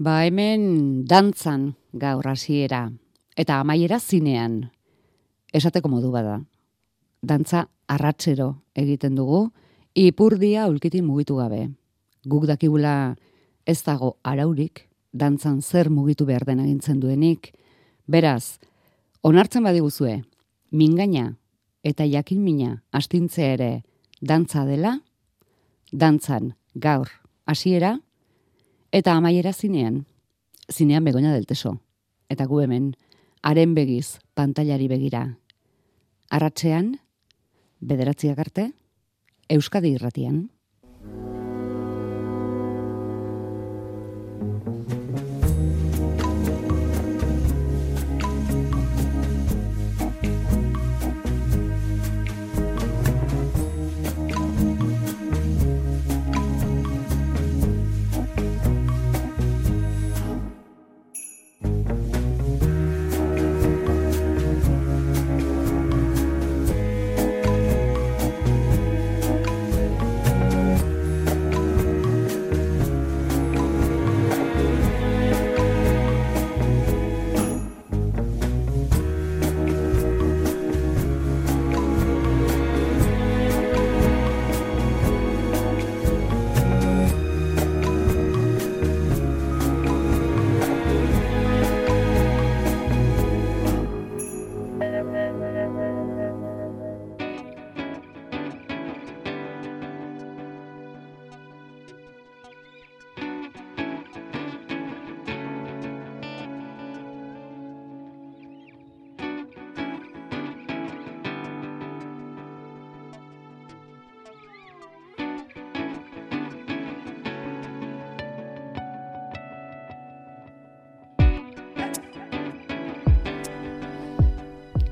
Ba hemen dantzan gaur hasiera eta amaiera zinean. Esateko modu bada. Dantza arratsero egiten dugu, ipurdia ulkitin mugitu gabe. Guk dakigula ez dago araurik, dantzan zer mugitu behar den agintzen duenik. Beraz, onartzen badiguzue, mingaina eta jakin mina astintzea ere dantza dela, dantzan gaur hasiera, Eta amaiera zinean, zinean begonia del teso. Eta gu hemen, haren begiz, pantailari begira. Arratxean, bederatziak arte, Euskadi irratian.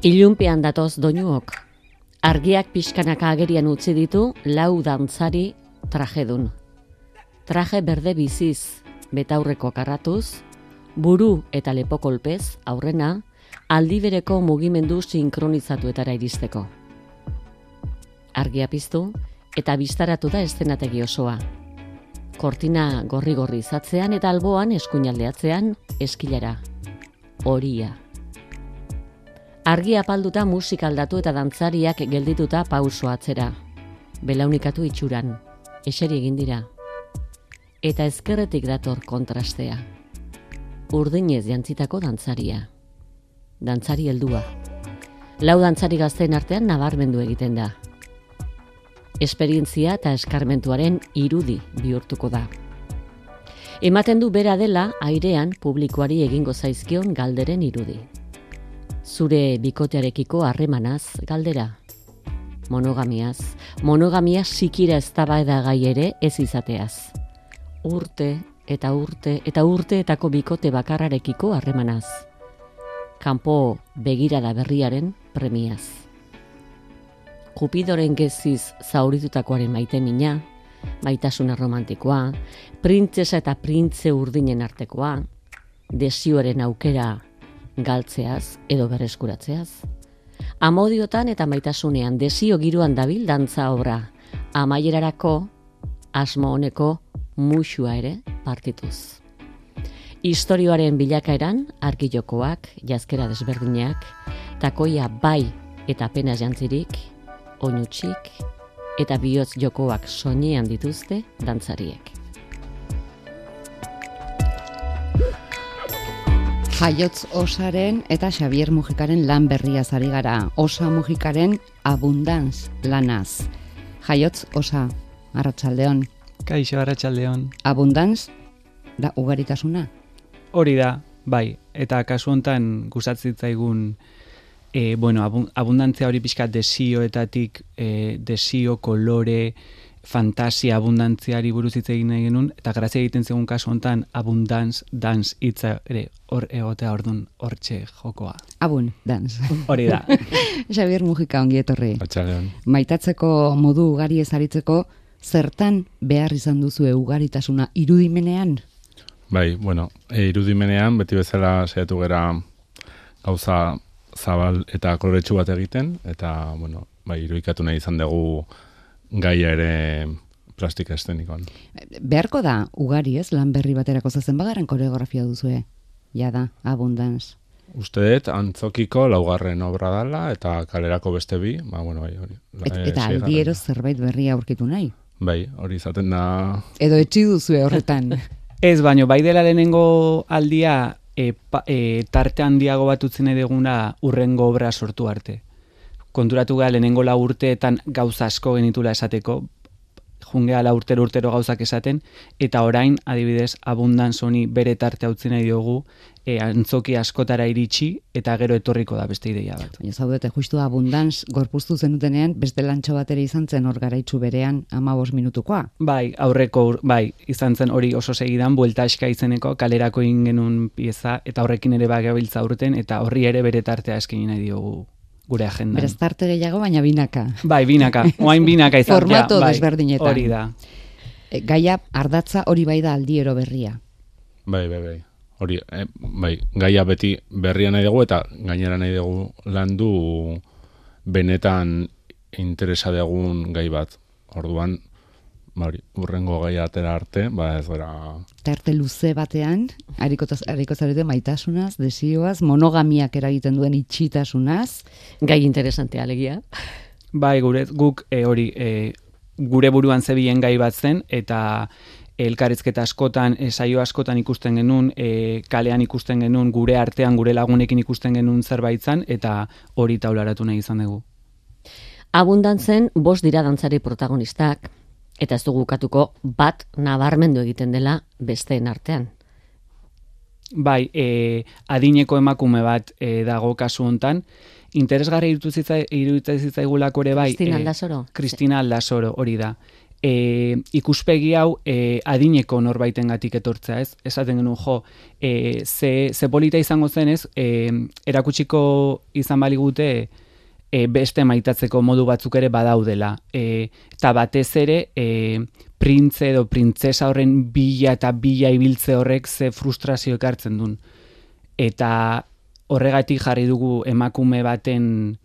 Ilunpean datoz doinuok. Argiak pixkanaka agerian utzi ditu lau dantzari trajedun. Traje berde biziz, betaurreko karratuz, buru eta lepo kolpez, aurrena, aldibereko mugimendu sinkronizatuetara iristeko. Argia piztu eta biztaratu da eszenategi osoa. Kortina gorri-gorri izatzean eta alboan eskuinaldeatzean eskilara. Horia. Argi apalduta musika aldatu eta dantzariak geldituta pauso atzera. Belaunikatu itxuran, eseri egin dira. Eta ezkerretik dator kontrastea. Urdinez jantzitako dantzaria. Dantzari heldua. Lau dantzari gazten artean nabarmendu egiten da. Esperientzia eta eskarmentuaren irudi bihurtuko da. Ematen du bera dela airean publikoari egingo zaizkion galderen irudi zure bikotearekiko harremanaz galdera. Monogamiaz, monogamia sikira ez gai ere ez izateaz. Urte eta urte eta urteetako bikote bakarrarekiko harremanaz. Kanpo begirada berriaren premiaz. Kupidoren geziz zauritutakoaren maite mina, maitasuna romantikoa, printzesa eta printze urdinen artekoa, desioaren aukera galtzeaz edo berreskuratzeaz. Amodiotan eta maitasunean desio giroan dabil dantza obra, amaierarako asmo honeko musua ere partituz. Historioaren bilakaeran arkijokoak, jazkera desberdinak, takoia bai eta pena jantzirik, oinutxik eta bihotz jokoak soinean dituzte dantzariek. Jaiotz osaren eta Xavier Mujikaren lan berria zari gara. Osa Mujikaren abundanz lanaz. Jaiotz osa, arratsaldeon. Kaixo, arratsaldeon. Abundanz da ugaritasuna? Hori da, bai. Eta kasu hontan gustatzitzaigun e, bueno, abundantzia hori pixka desioetatik, e, desio, kolore, fantasia abundantziari buruz hitz egin nahi genuen, eta grazia egiten zegoen kasu hontan abundantz dance hitza ere hor egotea ordun hortxe jokoa. Abun dance. Hori da. Xavier Mujika ongi etorri. Maitatzeko modu ugari ezaritzeko zertan behar izan duzu ugaritasuna irudimenean? Bai, bueno, e, irudimenean beti bezala saiatu gera gauza zabal eta koloretsu bat egiten eta bueno, bai, irudikatu nahi izan dugu gaia ere plastika estenikoan. Beharko da, ugari ez, lan berri baterako zezen bagaren koreografia duzue. Ja da, abundance. Uste dut, antzokiko laugarren obra dala, eta kalerako beste bi, ba, bueno, bai, hori. Et, eh, eta aldiero zerbait berria aurkitu nahi. Bai, hori izaten da, Edo etxi duzue horretan. Ez, baino, bai dela lehenengo aldia e, pa, e, tarte handiago bat utzi nahi duguna urrengo obra sortu arte. Konturatu gara lehenengo la urteetan gauza asko genitula esateko, jungea la urtero urtero gauzak esaten, eta orain, adibidez, abundantz honi bere tarte utzi nahi diogu, e, antzoki askotara iritsi, eta gero etorriko da beste ideia bat. Baina zaudete, justu abundance gorpuztu zenutenean, beste lantxo batera izan zen hor garaitzu berean amabos minutukoa. Bai, aurreko, ur- bai, izan zen hori oso segidan, buelta eska izeneko, kalerako egin genuen pieza, eta horrekin ere bagabiltza urten, eta horri ere bere tartea eskaini nahi diogu gure agendan. Beraz tarte gehiago, baina binaka. Bai, binaka, oain binaka izatea. Formato bai, desberdinetan. Hori da. E, gaia ardatza hori bai da aldiero berria. bai, bai, bai. Hori, eh, bai, gaia beti berria nahi dugu, eta gainera nahi dugu landu benetan interesa dugun gai bat. Orduan, ba hori, urrengo gaia atera arte, ba ez gara... Tarte luze batean, hariko, hariko zarete maitasunaz, desioaz, monogamiak eragiten duen itxitasunaz, Gai interesantea alegia. Bai, gure, guk e, hori, e, gure buruan zebien gai bat zen, eta elkarrizketa askotan, e, saio askotan ikusten genuen, e, kalean ikusten genuen, gure artean, gure lagunekin ikusten genuen zerbait zen, eta hori taularatu nahi izan dugu. Abundantzen bost dira dantzari protagonistak, eta ez dugu ukatuko bat nabarmendu egiten dela besteen artean. Bai, e, adineko emakume bat e, dago kasu hontan, interesgarri iruditzen zitzaigulako ere bai. Kristina e, Aldasoro? Kristina Aldasoro, hori da. E, ikuspegi hau e, adineko norbaitengatik etortzea, ez? Esaten genuen jo, e, ze, ze polita izango zen, ez? E, erakutsiko izan baligute e, beste maitatzeko modu batzuk ere badaudela. E, eta batez ere, e, printze edo printzesa horren bila eta bila ibiltze horrek ze frustrazio ekartzen duen. Eta horregatik jarri dugu emakume baten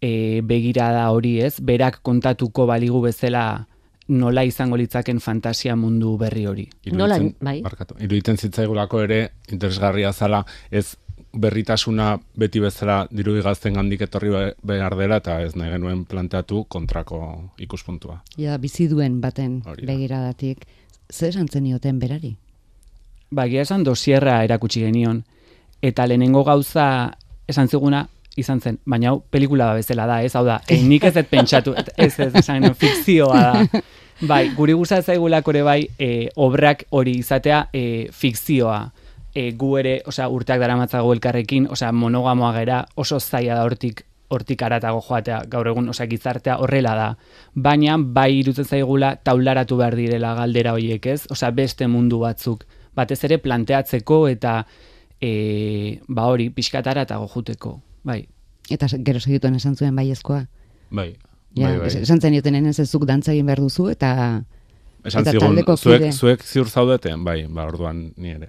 e, begirada hori ez, berak kontatuko baligu bezala nola izango litzaken fantasia mundu berri hori. Nola, Iruditzen- bai. Barkatu, iruditzen zitzaigulako ere interesgarria zala ez berritasuna beti bezala dirudi gazten gandik etorri be- behar dela eta ez nahi genuen planteatu kontrako ikuspuntua. ja bizi duen baten Hori da. begiradatik. Zer esan zenioten berari? Ba, egia esan dosierra erakutsi genion, eta lehenengo gauza esan ziguna izan zen, baina hau pelikula bezala da, ez hau da, e, nik ez dut pentsatu, ez ez esan fikzioa da. Bai, guri gustatzen zaigulako ere bai, e, obrak hori izatea e, fikzioa. E, gu ere, osea, urteak daramatzago elkarrekin, osea, monogamoa gera, oso zaila da hortik hortik aratago joatea gaur egun, osea, gizartea horrela da. Baina, bai irutzen zaigula taularatu behar direla galdera horiek, ez? Osea, beste mundu batzuk. Batez ere planteatzeko eta e, ba hori, pixkatara eta gojuteko. Bai. Eta se- gero segituen esan zuen baiezkoa. Bai, Ja, bai, bai. es- esan zenioten ez zuk dantza egin behar duzu, eta Esan eta zigun, zuek, zuek ziur zaudeten, bai, ba, orduan ni ere.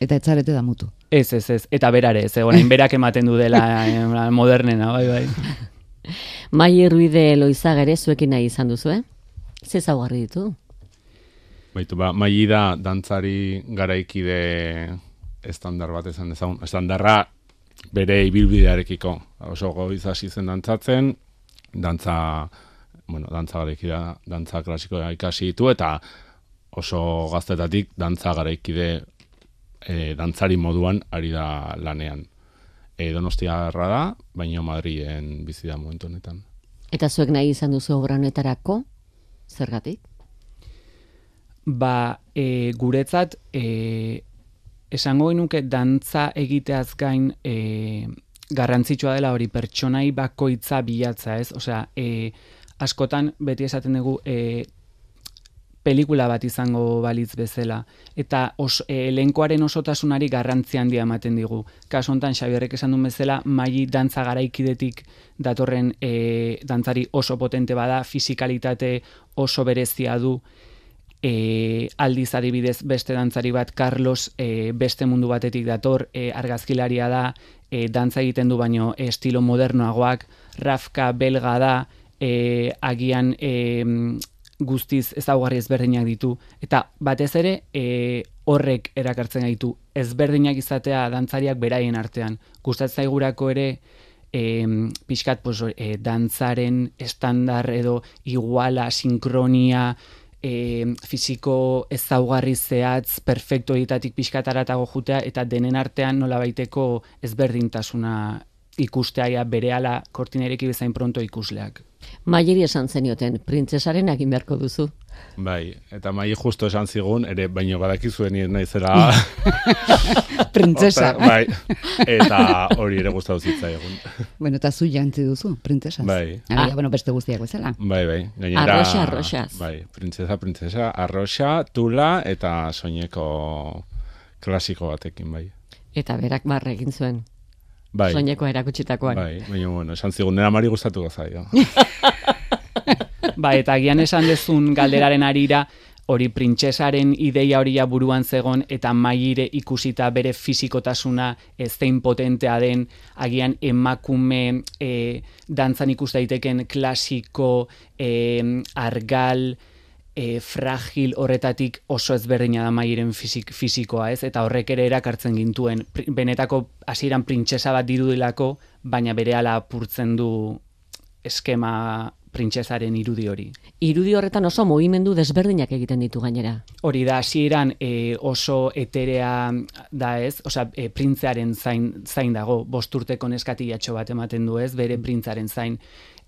Eta etzarete da mutu. Ez, ez, ez. Eta berare, ez. Orain berak ematen du dela eh, modernena, bai, bai. Mai Ruide Loizagere zuekin nahi izan duzu, eh? Ze zaugarri ditu? Baitu, ba, maili da dantzari garaikide estandar bat esan dezagun. Estandarra bere ibilbidearekiko. Oso goiz hasi zen dantzatzen, dantza, bueno, dantza garaikidea, dantza klasikoa ikasi ditu, eta oso gaztetatik dantza garaikide e, dantzari moduan ari da lanean. E, donostiarra da, baina Madriden bizi da momentu honetan. Eta zuek nahi izan duzu obra honetarako? Zergatik? Ba, e, guretzat, e, esango genuke dantza egiteaz gain e, garrantzitsua dela hori pertsonai bakoitza bilatza, ez? Osea, e, askotan beti esaten dugu e, pelikula bat izango balitz bezala eta os, e, elenkoaren osotasunari garrantzi handia ematen digu. Kasu hontan Xabierrek esan duen bezala, maili dantza garaikidetik datorren e, dantzari oso potente bada, fisikalitate oso berezia du, e, aldiz adibidez beste dantzari bat Carlos e, beste mundu batetik dator, e, argazkilaria da, e, dantza egiten du baino estilo modernoagoak, Rafka belga da, e, agian e, guztiz ezaugarri ezberdinak ditu eta batez ere e, horrek erakartzen gaitu ezberdinak izatea dantzariak beraien artean. Gustatzen zaigurako ere e, pixkat pues, e, dantzaren estandar edo iguala, sinkronia, e, fiziko ezaugarri zehatz, perfecto editatik pixkataratago jutea, eta denen artean nola baiteko ezberdintasuna ikustea berehala kortinereki bezain pronto ikusleak. Maieri esan zenioten, printzesaren egin beharko duzu. Bai, eta mai justo esan zigun, ere baino badakizuen nien naizera... Printzesa. bai, eta hori ere gustatu zitza egun. bueno, eta zu jantzi duzu, printzesa. Bai. Ah, bueno, beste guztiak bezala. Bai, bai. Gainera, arroxa, arroxaz. Bai, printzesa, printzesa, arroxa, tula, eta soineko klasiko batekin, bai. Eta berak barre egin zuen. Bai. Soineko erakutsitakoan. Bai, baina, bueno, esan zigun, nera mari gustatu gazaio. ba, eta agian esan dezun galderaren arira, hori printzesaren ideia hori buruan zegon eta maire ikusita bere fizikotasuna zein potentea den agian emakume e, dantzan ikus daiteken klasiko e, argal e, fragil horretatik oso ezberdina da mairen fizik, fizikoa ez? Eta horrek ere erakartzen gintuen benetako hasieran printzesa bat dirudilako baina berehala apurtzen du eskema printzesaren irudi hori. Irudi horretan oso mugimendu desberdinak egiten ditu gainera. Hori da, hasieran e, oso eterea da ez, osea, e, printzearen zain, zain dago, bosturteko neskatiatxo bat ematen du ez, bere printzaren zain,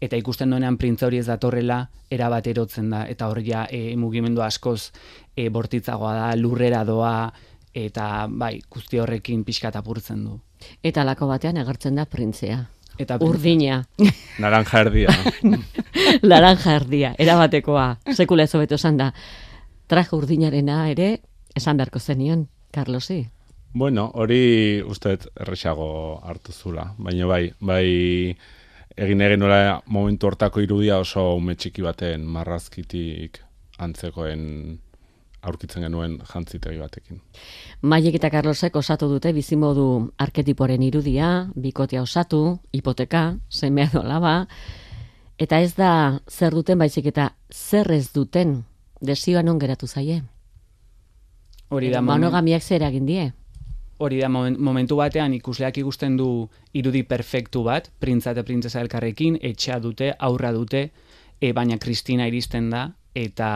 eta ikusten duenean printza hori ez datorrela, erabat erotzen da, eta hori ja, e, mugimendu askoz e, bortitzagoa da, lurrera doa, eta bai, guzti horrekin pixka apurtzen du. Eta lako batean agertzen da printzea. Eta urdina. Naranja erdia. Naranja erdia, erabatekoa. Sekula ez hobeto esan da. Traje urdinarena ere, esan beharko zenion, Carlosi. Bueno, hori usteet errexago hartu zula. Baina bai, bai egin egin nola momentu hortako irudia oso ume txiki baten marrazkitik antzekoen aurkitzen genuen jantzitegi batekin. Maiek eta Carlosek osatu dute bizimodu arketiporen irudia, bikotea osatu, hipoteka, semea dolaba, eta ez da zer duten baizik eta zer ez duten desioa non geratu zaie. Hori da, monogamiak zer egin die. Hori da, momentu batean ikusleak ikusten du irudi perfektu bat, printza eta printzesa elkarrekin, etxea dute, aurra dute, e, baina Kristina iristen da, eta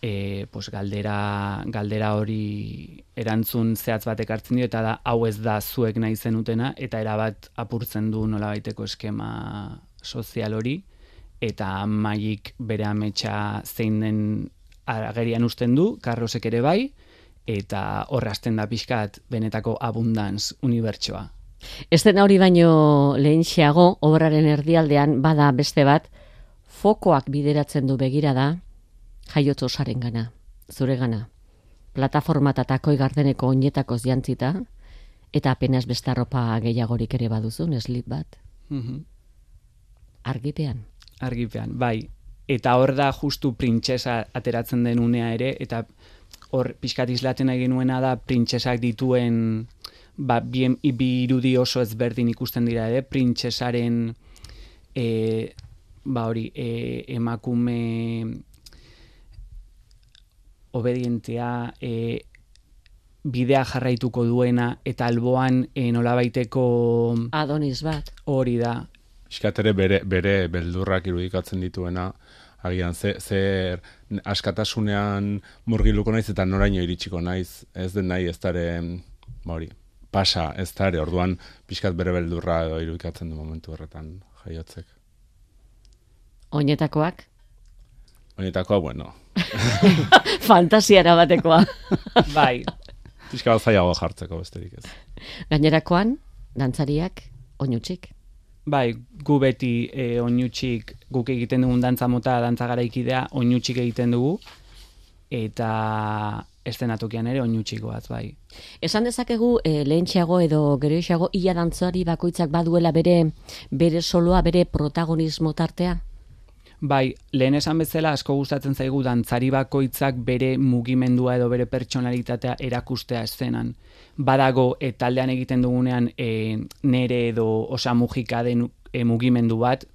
e, pues galdera, galdera hori erantzun zehatz batek hartzen dio, eta da, hau ez da zuek nahi zenutena, eta erabat apurtzen du nola baiteko eskema sozial hori, eta maik bere ametsa zein den agerian usten du, karrosek ere bai, eta horrazten da pixkat benetako abundantz unibertsoa. Ez hori baino lehen xeago, obraren erdialdean, bada beste bat, fokoak bideratzen du begira da, jaiotzo osaren gana, zure gana. Plataforma eta takoi gardeneko oinetako ziantzita, eta apenas bestarropa gehiagorik ere baduzu, neslip bat. Mm Argipean. Argipean, bai. Eta hor da justu printzesa ateratzen den unea ere, eta hor pixkat izlaten egin nuena da printzesak dituen ba, bien, bi irudi oso ezberdin ikusten dira ere, printzesaren e, ba hori, e, emakume obedientea e, bidea jarraituko duena eta alboan e, nolabaiteko adonis bat. hori da. Iskatere bere, bere beldurrak irudikatzen dituena agian ze, zer askatasunean murgiluko naiz eta noraino iritsiko naiz ez den nahi ez dare ba hori pasa ez dare orduan pixkat bere beldurra edo irudikatzen du momentu horretan jaiotzek Oinetakoak? Oinetakoa, bueno, Fantasiara batekoa. bai. Pizka zaiago jartzeko besterik ez. Gainerakoan, dantzariak, oinutxik. Bai, gu beti e, oinutxik guk egiten dugun dantza mota, dantza garaikidea, oinutxik egiten dugu, eta estenatokian ere oinutxikoaz, bai. Esan dezakegu, e, lehentxeago edo geroixeago, ia dantzari bakoitzak baduela bere, bere soloa, bere protagonismo tartea? Bai, lehen esan bezala asko gustatzen zaigu dantzari bakoitzak bere mugimendua edo bere pertsonalitatea erakustea eszenan. Badago e, taldean egiten dugunean e, nere edo osa mugika den e, mugimendu bat,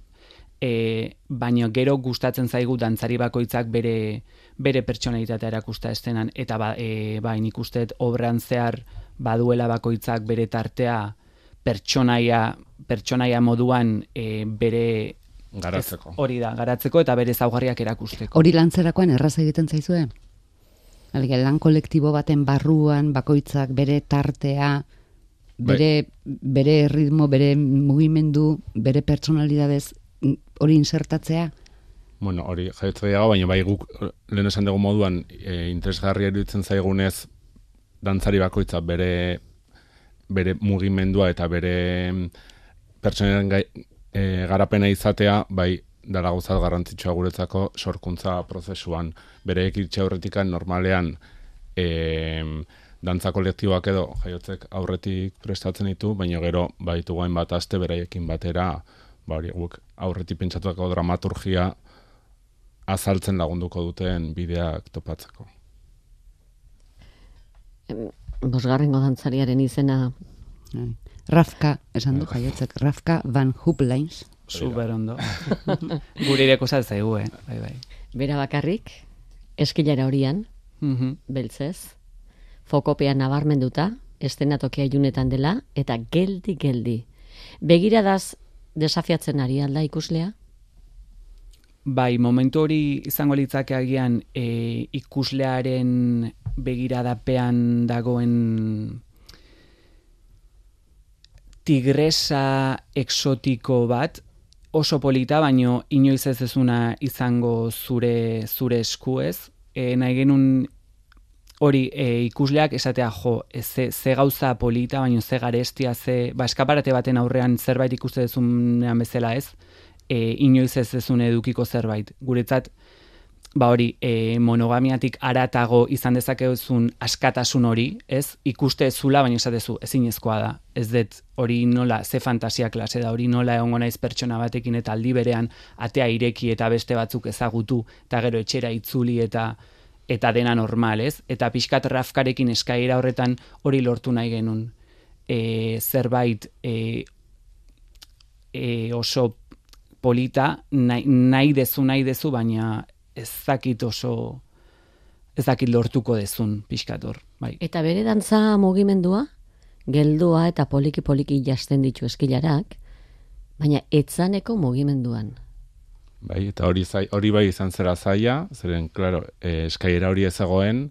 e, baino gero gustatzen zaigu dantzari bakoitzak bere bere pertsonalitatea erakusta estenan eta ba, e, ba nik obran zehar baduela bakoitzak bere tartea pertsonaia pertsonaia moduan e, bere garatzeko. hori da, garatzeko eta bere zaugarriak erakusteko. Hori lantzerakoan erraz egiten zaizue? Alge, lan kolektibo baten barruan, bakoitzak bere tartea, bere, bere ritmo, bere mugimendu, bere personalidadez hori insertatzea? Bueno, hori jaitzu dago, baina bai guk lehen esan dugu moduan e, interesgarri eruditzen zaigunez dantzari bakoitza bere bere mugimendua eta bere pertsonen e, garapena izatea, bai dara gauzat garrantzitsua guretzako sorkuntza prozesuan. Bere ekitxe aurretikan normalean e, dantza kolektiboak edo jaiotzek aurretik prestatzen ditu, baina gero baitu gain bat aste beraiekin batera, ba hori guk aurretik pentsatuako dramaturgia azaltzen lagunduko duten bideak topatzeko. Bosgarrengo dantzariaren izena. Rafka, esan du jaiotzek, Rafka Van Hooplines. Super ondo. Gure ireko zaigu, eh? Bai, bai. Bera bakarrik, eskilara horian, mm beltzez, fokopean nabarmenduta, estenatokia junetan dela, eta geldi-geldi. Begiradaz desafiatzen ari alda ikuslea? Bai, momentu hori izango litzake agian e, ikuslearen begiradapean dagoen tigresa exotiko bat, oso polita, baino inoiz ez ezuna izango zure zure eskuez. E, nahi genuen hori e, ikusleak esatea jo, e, ze, ze gauza polita, baino ze garestia, ze, ba, eskaparate baten aurrean zerbait ikuste dezunean bezala ez, e, inoiz ez ezun edukiko zerbait. Guretzat, ba hori, e, monogamiatik aratago izan dezakezun askatasun hori, ez, ikuste zula, baina esatezu, ezinezkoa da. Ez dut hori nola, ze fantasia klase da, hori nola egongo naiz pertsona batekin eta aldi berean atea ireki eta beste batzuk ezagutu, eta gero etxera itzuli eta eta dena normal, ez? Eta pixkat rafkarekin eskaira horretan hori lortu nahi genuen. E, zerbait e, e, oso polita, nahi, nahi dezu, nahi dezu, baina ez dakit oso ez dakit lortuko dezun pixkator. Bai. Eta bere dantza mugimendua, geldua eta poliki-poliki jasten ditu eskilarak, baina etzaneko mugimenduan. Bai, eta hori, zai, hori bai izan zera zaia, zeren, klaro, e, eskaiera hori ezagoen,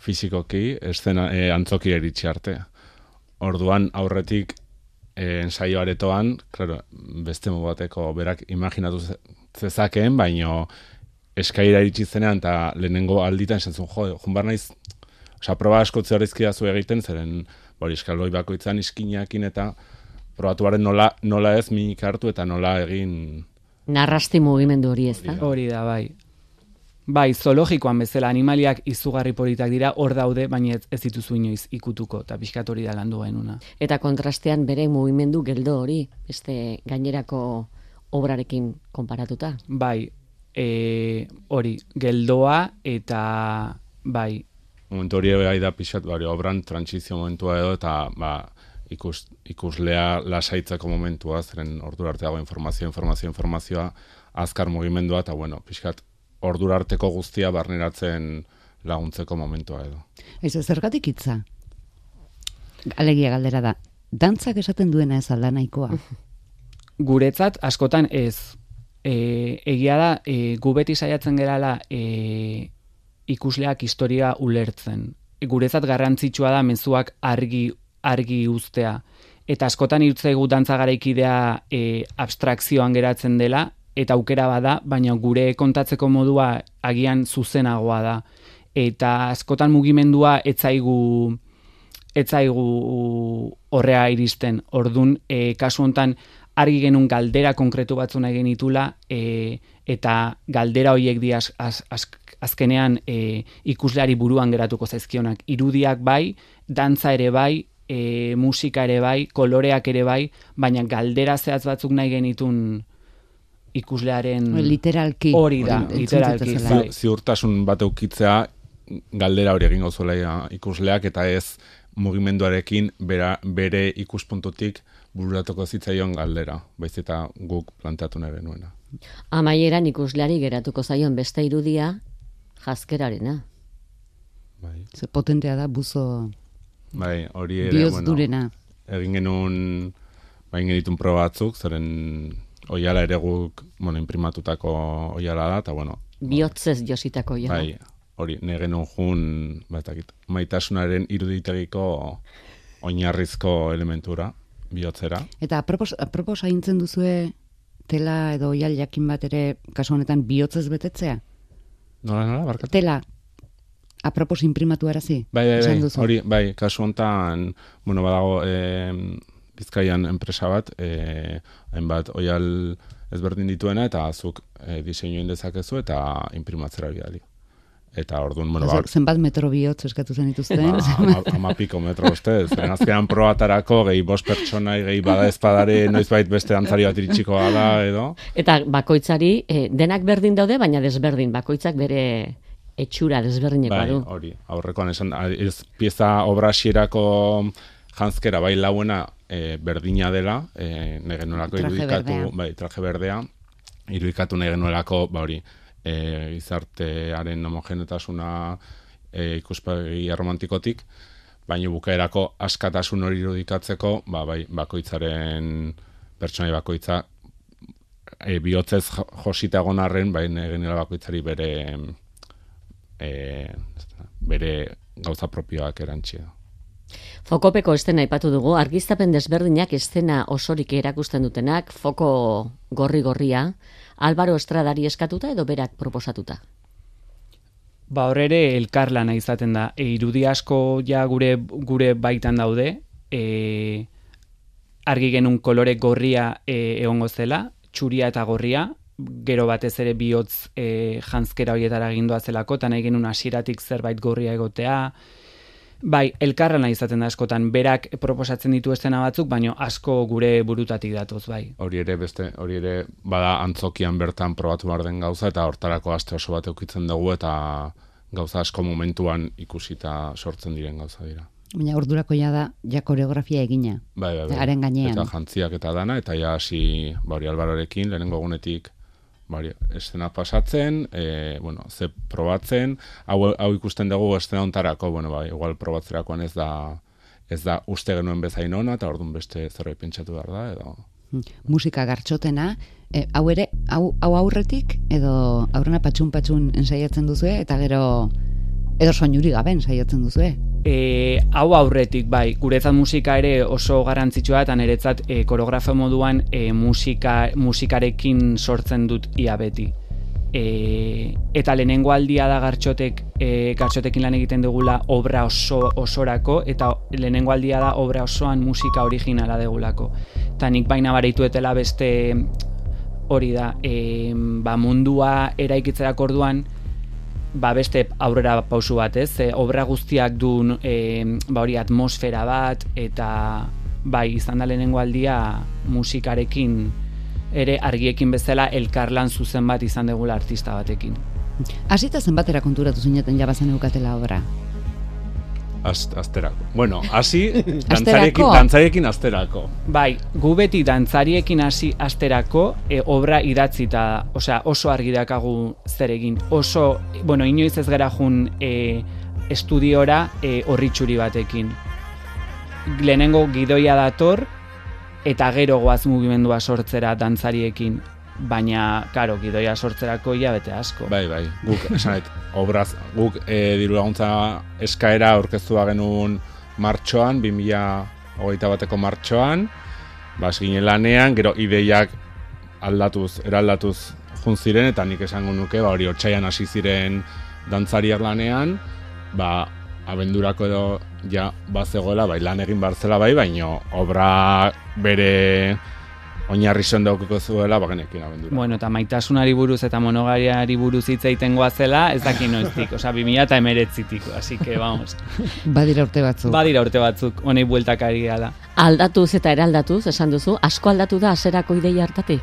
fizikoki, eszena, e, antzoki eritxe arte. Orduan, aurretik, e, ensaio aretoan, klaro, beste bateko berak imaginatu zezakeen, baino eskaira iritsi zenean, eta lehenengo alditan esan zuen, jo, junbar naiz, oza, proba asko zehorizkia zu egiten, zeren, bori, eskaloi bakoitzan iskinakin, eta probatu nola, nola ez minik hartu, eta nola egin Narrasti mugimendu hori ez da? Hori da, bai. Bai, zoologikoan bezala animaliak izugarri politak dira, hor daude, baina ez, ez dituzu inoiz ikutuko, eta pixkat hori da landu una. Eta kontrastean bere mugimendu geldo hori, beste gainerako obrarekin konparatuta? Bai, e, hori, geldoa eta bai. Momentu hori bai da pixat, bai, obran transizio momentua edo, eta ba, ikus, ikuslea lasaitzeko momentua, zeren ordura arte dago informazio, informazio, informazioa, azkar mugimendua, eta bueno, pixkat, ordura arteko guztia barneratzen laguntzeko momentua edo. Ez ez zergatik itza? Alegia galdera da, dantzak esaten duena ez alda nahikoa? Guretzat, askotan ez, e, egia da, e, gu beti saiatzen gerala e, ikusleak historia ulertzen. guretzat garrantzitsua da mezuak argi argi uztea. Eta askotan irutzaigu dantza garaikidea e, abstrakzioan geratzen dela, eta aukera bada, baina gure kontatzeko modua agian zuzenagoa da. Eta askotan mugimendua etzaigu etzaigu horrea iristen. Ordun e, kasu hontan argi genun galdera konkretu batzu nahi genitula e, eta galdera horiek di azkenean e, ikusleari buruan geratuko zaizkionak. Irudiak bai, dantza ere bai, e, musika ere bai, koloreak ere bai, baina galdera zehatz batzuk nahi genitun ikuslearen... Literalki. Hori da, literalki. Bai. Ziurtasun bat eukitzea galdera hori egin zuela ikusleak, eta ez mugimenduarekin bera, bere ikuspuntutik bururatuko zitzaion galdera, baiz eta guk plantatu nahi nuena. Amaieran ikusleari geratuko zaion beste irudia, jazkerarena. Bai, Ze potentea da buzo bai, hori ere, bueno, durena. egin genuen, bain genitun proba batzuk, zeren oiala ere guk, bueno, imprimatutako oiala da, eta bueno, Bihotzez jositako ja. bai, hori, ne genuen jun, batakit, maitasunaren iruditegiko oinarrizko elementura, bihotzera. Eta apropos, apropos haintzen duzue tela edo oial jakin bat ere, kasu honetan bihotzez betetzea? Nola, nola, barkatu? Tela, apropos imprimatu arazi? Bai, bai, bai, hori, bai, kasu honetan, bueno, badago, e, Bizkaian enpresa bat, e, hainbat oial ezberdin dituena, eta zuk e, diseinu egin dezakezu eta imprimatzera bidali. Eta orduan, bueno, ba, ze- zenbat metro bihotz eskatu zen dituzten? ba, ama, ama piko metro ustez. Zeren azkenan probatarako, gehi bost pertsonai, gehi bada ezpadare, noizbait beste dantzari bat iritsiko gala, edo. Eta bakoitzari, eh, denak berdin daude, baina desberdin. Bakoitzak bere etxura desberdinekoa Bai, du. hori, aurrekoan esan, ez pieza obra xierako janzkera, bai lauena e, berdina dela, e, negenuelako Traje irudikatu, berdea. bai, traje berdea, irudikatu negenuelako, ba hori, e, gizartearen homogenetasuna e, ikuspegi romantikotik, baina bukaerako askatasun hori irudikatzeko, ba, bai, bakoitzaren pertsonai bakoitza e, bihotzez jo- josita egon arren, bai, negenuela bakoitzari bere e, bere gauza propioak erantxia. Fokopeko estena aipatu dugu, argiztapen desberdinak estena osorik erakusten dutenak, foko gorri-gorria, Álvaro Estradari eskatuta edo berak proposatuta. Ba hor ere elkarlana izaten da. E, irudi asko ja gure gure baitan daude. E, argi genuen kolore gorria e, egongo zela, txuria eta gorria, gero batez ere bihotz e, janzkera horietara gindua zelako, eta nahi genuen hasieratik zerbait gorria egotea. Bai, elkarlana izaten da askotan, berak proposatzen ditu estena batzuk, baino asko gure burutatik datoz, bai. Hori ere beste, hori ere bada antzokian bertan probatu behar den gauza eta hortarako aste oso bat eukitzen dugu eta gauza asko momentuan ikusita sortzen diren gauza dira. Baina ordurako ja da, ja koreografia egina. Bai, bai, bai. Haren gainean. Eta jantziak eta dana, eta ja hasi, ba hori albarorekin, lehenengo egunetik, ba hori, estena pasatzen, e, bueno, ze probatzen, hau, hau ikusten dugu estena ontarako, bueno, ba, igual probatzerakoan ez da, ez da uste genuen bezain ona, eta orduan beste zerbait pentsatu behar da, edo... Mm. Musika gartxotena, e, hau ere, hau, hau aurretik, edo aurrena patxun-patxun ensaiatzen duzue, eta gero, edo soinuri gabe ensaiatzen duzue. E, hau aurretik, bai, guretzat musika ere oso garrantzitsua eta niretzat e, koreografo moduan e, musika, musikarekin sortzen dut ia beti. E, eta lehenengo aldia da gartxotek, e, gartxotekin lan egiten dugula obra oso, osorako, eta lehenengo aldia da obra osoan musika originala degulako. Eta nik baina bareituetela beste hori da, e, ba, mundua eraikitzerako orduan, ba beste aurrera pausu bat, ez? E, obra guztiak du e, ba hori atmosfera bat eta bai izan da lehenengo aldia musikarekin ere argiekin bezala elkarlan zuzen bat izan degula artista batekin. Hasita zenbatera konturatu zineten jabazen eukatela obra. Az, azterako. Bueno, hasi, Asterako? dantzarekin, dantzarekin azterako. Bai, gu beti dantzariekin hasi asterako e, obra idatzita da. Osea, oso argi dakagu zer egin. Oso, bueno, inoiz ez gara jun e, estudiora e, horritxuri batekin. Lehenengo gidoia dator, eta gero goaz mugimendua sortzera dantzariekin. Baina, karo, gidoia sortzerako ia bete asko. Bai, bai, guk, esan obraz, guk e, diru laguntza eskaera aurkeztua genuen martxoan, 2008 bateko martxoan, bas ginen lanean, gero ideiak aldatuz, eraldatuz jun ziren, eta nik esango nuke, ba, hori otxaian hasi ziren dantzariak lanean, ba, abendurako edo ja bazegoela, bai, lan egin barzela bai, baino obra bere oinarri sendokuko zuela, ba, genekin abendura. Bueno, eta maitasunari buruz eta monogariari buruz hitz egiten goazela, ez daki noiztik, osea, 2000 eta emeretzitik, así que, vamos, Badira urte batzuk. badira urte batzuk, honei bueltakari gala. Aldatuz eta eraldatuz, esan duzu, asko aldatu da aserako ideia hartatik.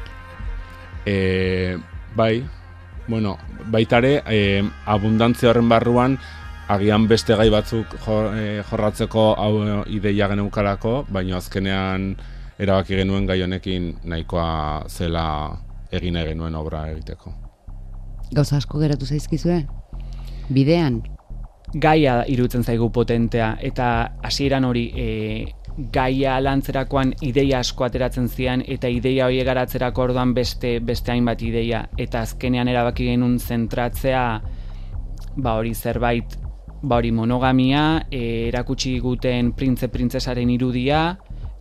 E, bai, bueno, baitare, e, abundantzia horren barruan, agian beste gai batzuk jo, e, jorratzeko hau ideia geneukalako, baina azkenean erabaki genuen gai honekin nahikoa zela egin nahi genuen obra egiteko. Gauza asko geratu zaizkizue? Bidean? gaia irutzen zaigu potentea eta hasieran hori e, gaia lantzerakoan ideia asko ateratzen zian eta ideia hori garatzerako orduan beste beste hainbat ideia eta azkenean erabaki genuen zentratzea ba hori zerbait ba hori monogamia e, erakutsi guten printze printzesaren irudia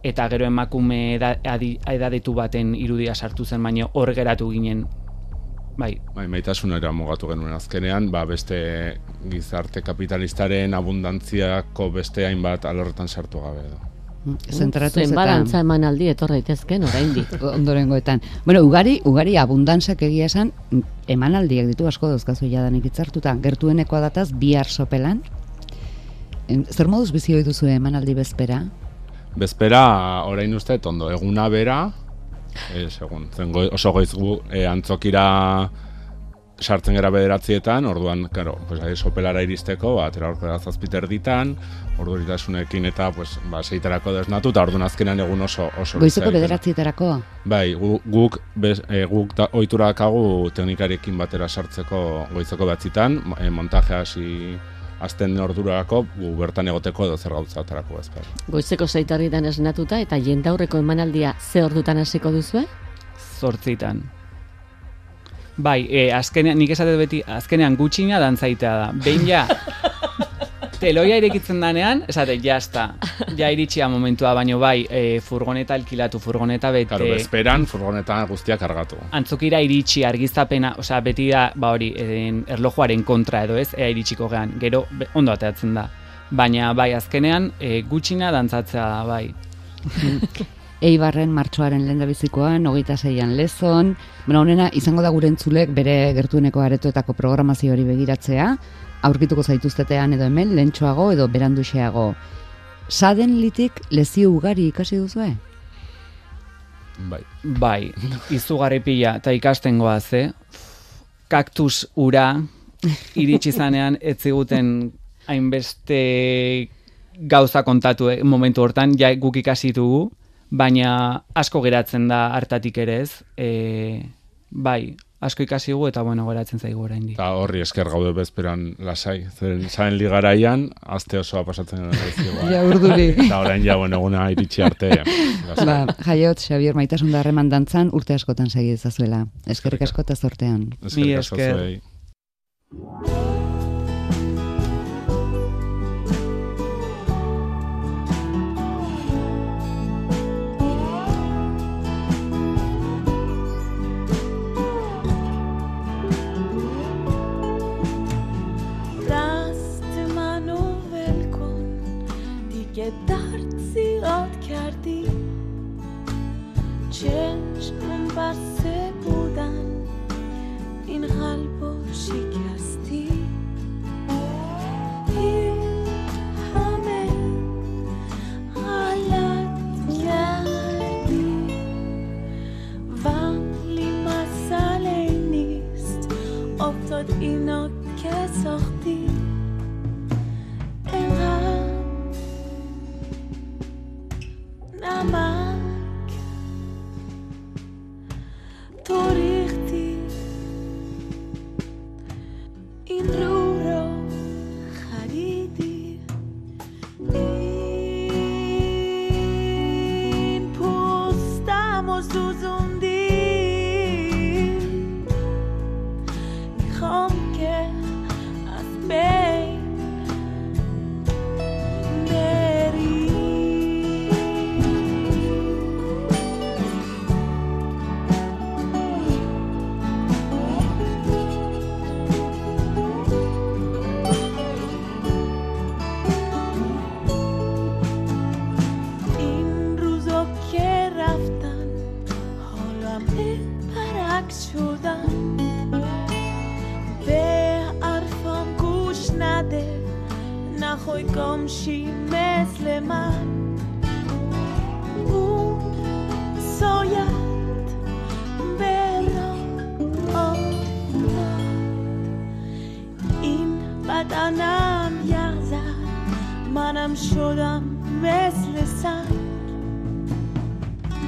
eta gero emakume edadetu baten irudia sartu zen baina hor geratu ginen Bai. Bai, maitasunera mugatu genuen azkenean, ba, beste gizarte kapitalistaren abundantziako beste hainbat alorretan sartu gabe edo. Mm, zentratu Zen balantza eman aldi etorra itezken oraindik. Ondorengoetan. Bueno, ugari, ugari abundantzak egia esan emanaldiak ditu asko dauzkazu jadanik itzartuta. Gertueneko dataz bihar sopelan. Zer moduz bizi duzu emanaldi bezpera? Bezpera, orain uste, ondo, eguna bera, e, segun, zen oso goiz gu e, antzokira sartzen gara bederatzietan, orduan, karo, pues, ahi, sopelara iristeko, ba, atera horko zazpiter ditan, ordu eta, pues, ba, seiterako desnatu, eta orduan azkenan egun oso... oso Goizeko bederatzietarako? Bai, gu, guk, bez, e, guk da, oiturakagu teknikarekin batera sartzeko goizeko batzitan, e, montajea hasi azten ordurako gu bertan egoteko edo zer gauza atarako ez Goizeko zeitarritan esnatuta eta jendaurreko emanaldia ze ordutan hasiko duzue? Zortzitan. Bai, e, azkenean, nik esate beti, azkenean gutxina dantzaitea da. Behin ja, teloia irekitzen danean, esate, jazta, ja iritsia momentua, baino bai, e, furgoneta alkilatu, furgoneta bete... Claro, bezperan, furgoneta guztiak kargatu. Antzukira iritsi, argiztapena, osea, beti da, ba hori, erlojuaren kontra edo ez, ea iritsiko gean, gero, ondo ateatzen da. Baina, bai, azkenean, e, gutxina dantzatzea da, bai. Eibarren martxoaren lehen da bizikoan, hogeita zeian lezon, bueno, honena, izango da gure entzulek bere gertueneko aretoetako programazio hori begiratzea, aurkituko zaituztetean edo hemen, lentsuago edo beranduxeago. Saden litik lezio ugari ikasi duzu, Bai. Bai, izugarri pila, eta ikasten goaz, eh? Kaktus ura, iritsi zanean, ez ziguten hainbeste gauza kontatu eh, momentu hortan, ja guk ikasi dugu, baina asko geratzen da hartatik ere ez. E, bai, asko ikasi gu eta bueno, geratzen zaigu oraindik. Ta horri esker gaude bezperan lasai. Zeren saen ligaraian aste osoa pasatzen da Ja urduri. Ta orain ja bueno, eguna iritsi arte. Ba, jaiot Xavier Maitasun da harreman dantzan urte askotan segi dezazuela. Eskerrik asko ta zortean. Eskerrik asko. darzi od cardi Change un pas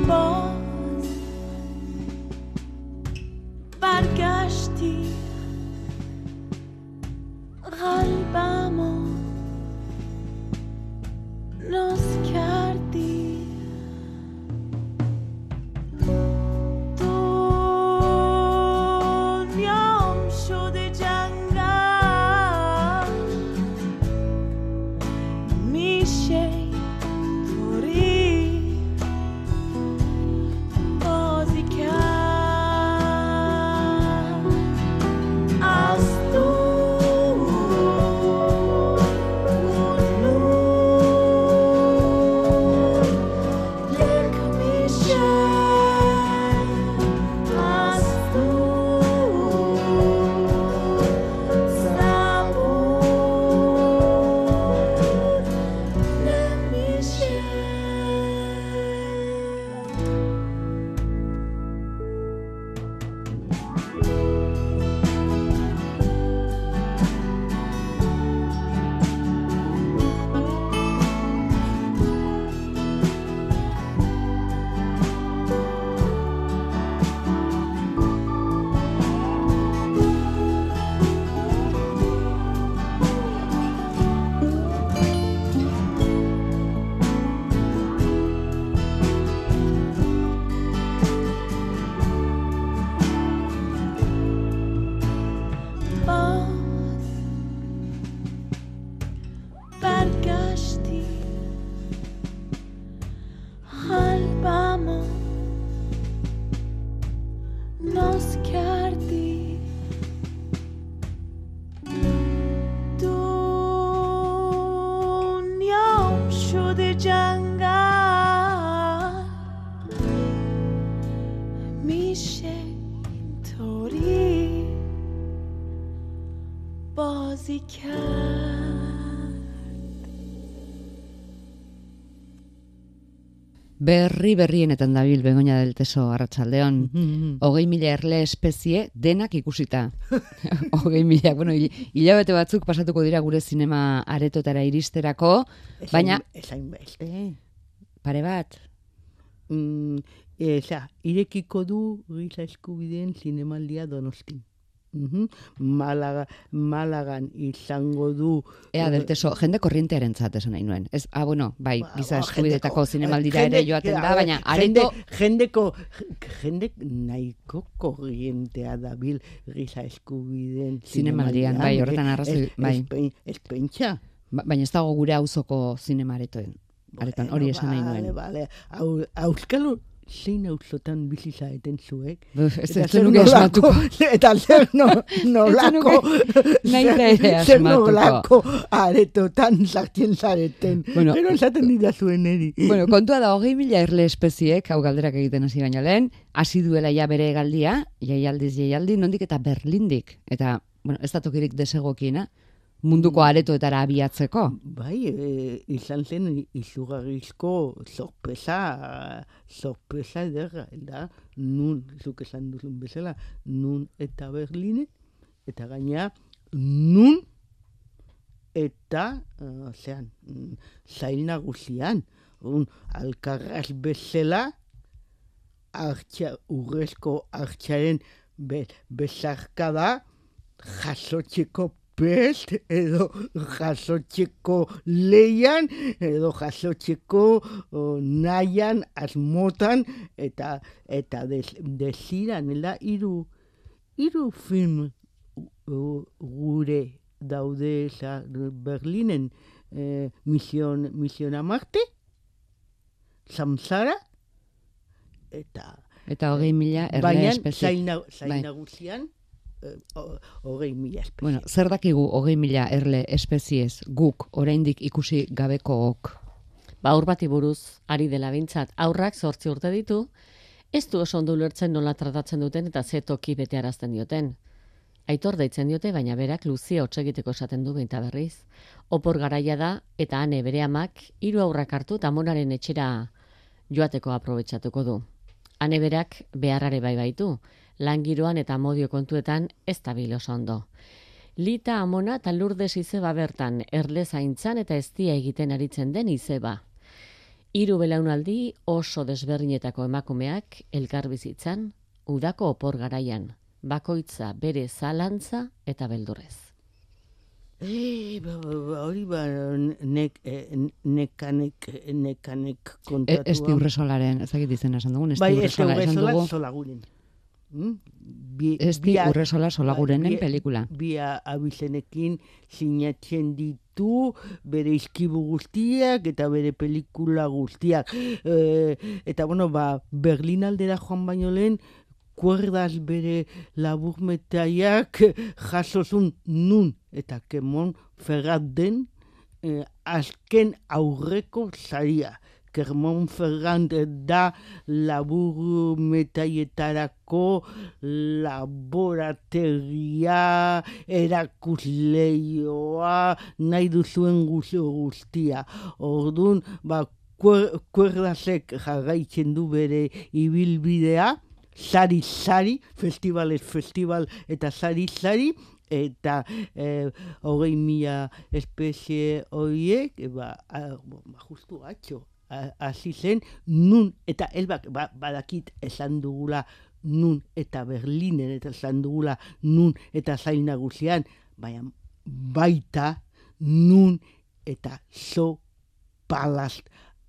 voz, largaste. Berri berrienetan dabil begoña del teso arratsaldeon. Mhm. Hogei mila erle espezie denak ikusita. Hogei mila, bueno, hil- hilabete batzuk pasatuko dira gure zinema aretotara iristerako, baina Esain beste. pare bat, Mm, eza, irekiko du giza eskubideen zinemaldia donostin. Mhm. Malaga, Malagan izango du... ea del teso, jende korrientearen esan nahi nuen. Ez, ah, bueno, bai, Ba, giza ba, eskubidetako jendeko- zinemaldira ere joaten da, baina areto jendeko, jende nahiko korrientea dabil giza eskubideen Zinemaldian, bai, horretan arrazoi, bai. ez pen- Ez pentsa. Ba- baina ez dago gure auzoko zinema aretoen. Aretan, hori esan nahi Bale, nuen. bale. Au, auskalo zein auzotan bizi zaeten zuek. Ez Eta zer nolako-. Eta zer no, nolako... zer nolako aretotan sartzen zareten. Bueno. Pero esaten dira zuen eri. Bueno, kontua da, hogei mila erle espeziek, hau galderak egiten hasi baina lehen, hasi duela ja bere egaldia, jaialdiz jaialdi, nondik eta Berlindik. Eta, bueno, ez da tokirik desegokiena, munduko aretoetara abiatzeko. Bai, e, izan zen izugarrizko sorpresa, sorpresa ederra, da, nun, zuk esan duzun bezala, nun eta Berline, eta gaina, nun eta, uh, zean, zail nagusian, un, alkarraz bezala, artxa, urrezko artxaren be, bezarka da, jasotzeko pest, edo jasotzeko leian, edo jasotzeko o, nahian, asmotan, eta eta des, desiran, ela, iru, iru film gure daude za, Berlinen, eh, mision, misiona Marte, Samsara, eta Eta hogei mila erle baina espeziek. zain Bai. nagusian hogei mila espezie. Bueno, zer dakigu hogei mila erle espeziez guk oraindik ikusi gabekook? Ba, aur bati buruz, ari dela bintzat, aurrak zortzi urte ditu, ez du oso ondo ulertzen nola tratatzen duten eta ze toki bete arazten dioten. Aitor deitzen diote, baina berak luzia hotz egiteko esaten du behinta berriz. Opor garaia da, eta ane bere amak, hiru aurrak hartu eta monaren etxera joateko aprobetsatuko du. Ane berak beharrare bai baitu, lan giroan eta modio kontuetan ez da oso ondo. Lita amona eta lurdes izeba bertan, erle zaintzan eta eztia egiten aritzen den izeba. Hiru belaunaldi oso desberdinetako emakumeak elkar bizitzan, udako opor garaian. bakoitza bere zalantza eta beldurrez. E, ba, hori ba, nek, eh, nekanek, nekanek E, kontatua. esti urresolaren, ez dakit izena esan dugun, esti Bai, este urresola esan dugu. solaguren. Mm? Bi, Esti bi- urresola solagurenen bi- pelikula. Bi abizenekin sinatzen ditu bere izkibu guztiak eta bere pelikula guztiak. E, eta bueno, ba, Berlin aldera joan baino lehen, kuerdaz bere laburmetaiak jasozun nun eta kemon ferrat den eh, azken aurreko zaria. Kermon Ferrand da laburmetaietarako laborategia, erakusleioa, nahi duzuen guzio guztia. Orduan, ba, kuer- kuerdazek jarraitzen du bere ibilbidea, sari sari, festivalez festival eta sari sari, eta eh, hogei mila espezie horiek, e, ba, a, ba, justu atxo, hasi zen, nun, eta elbak, ba, badakit esan dugula, nun eta Berlinen eta esan dugula nun eta zain nagusian, baina baita nun eta zo palast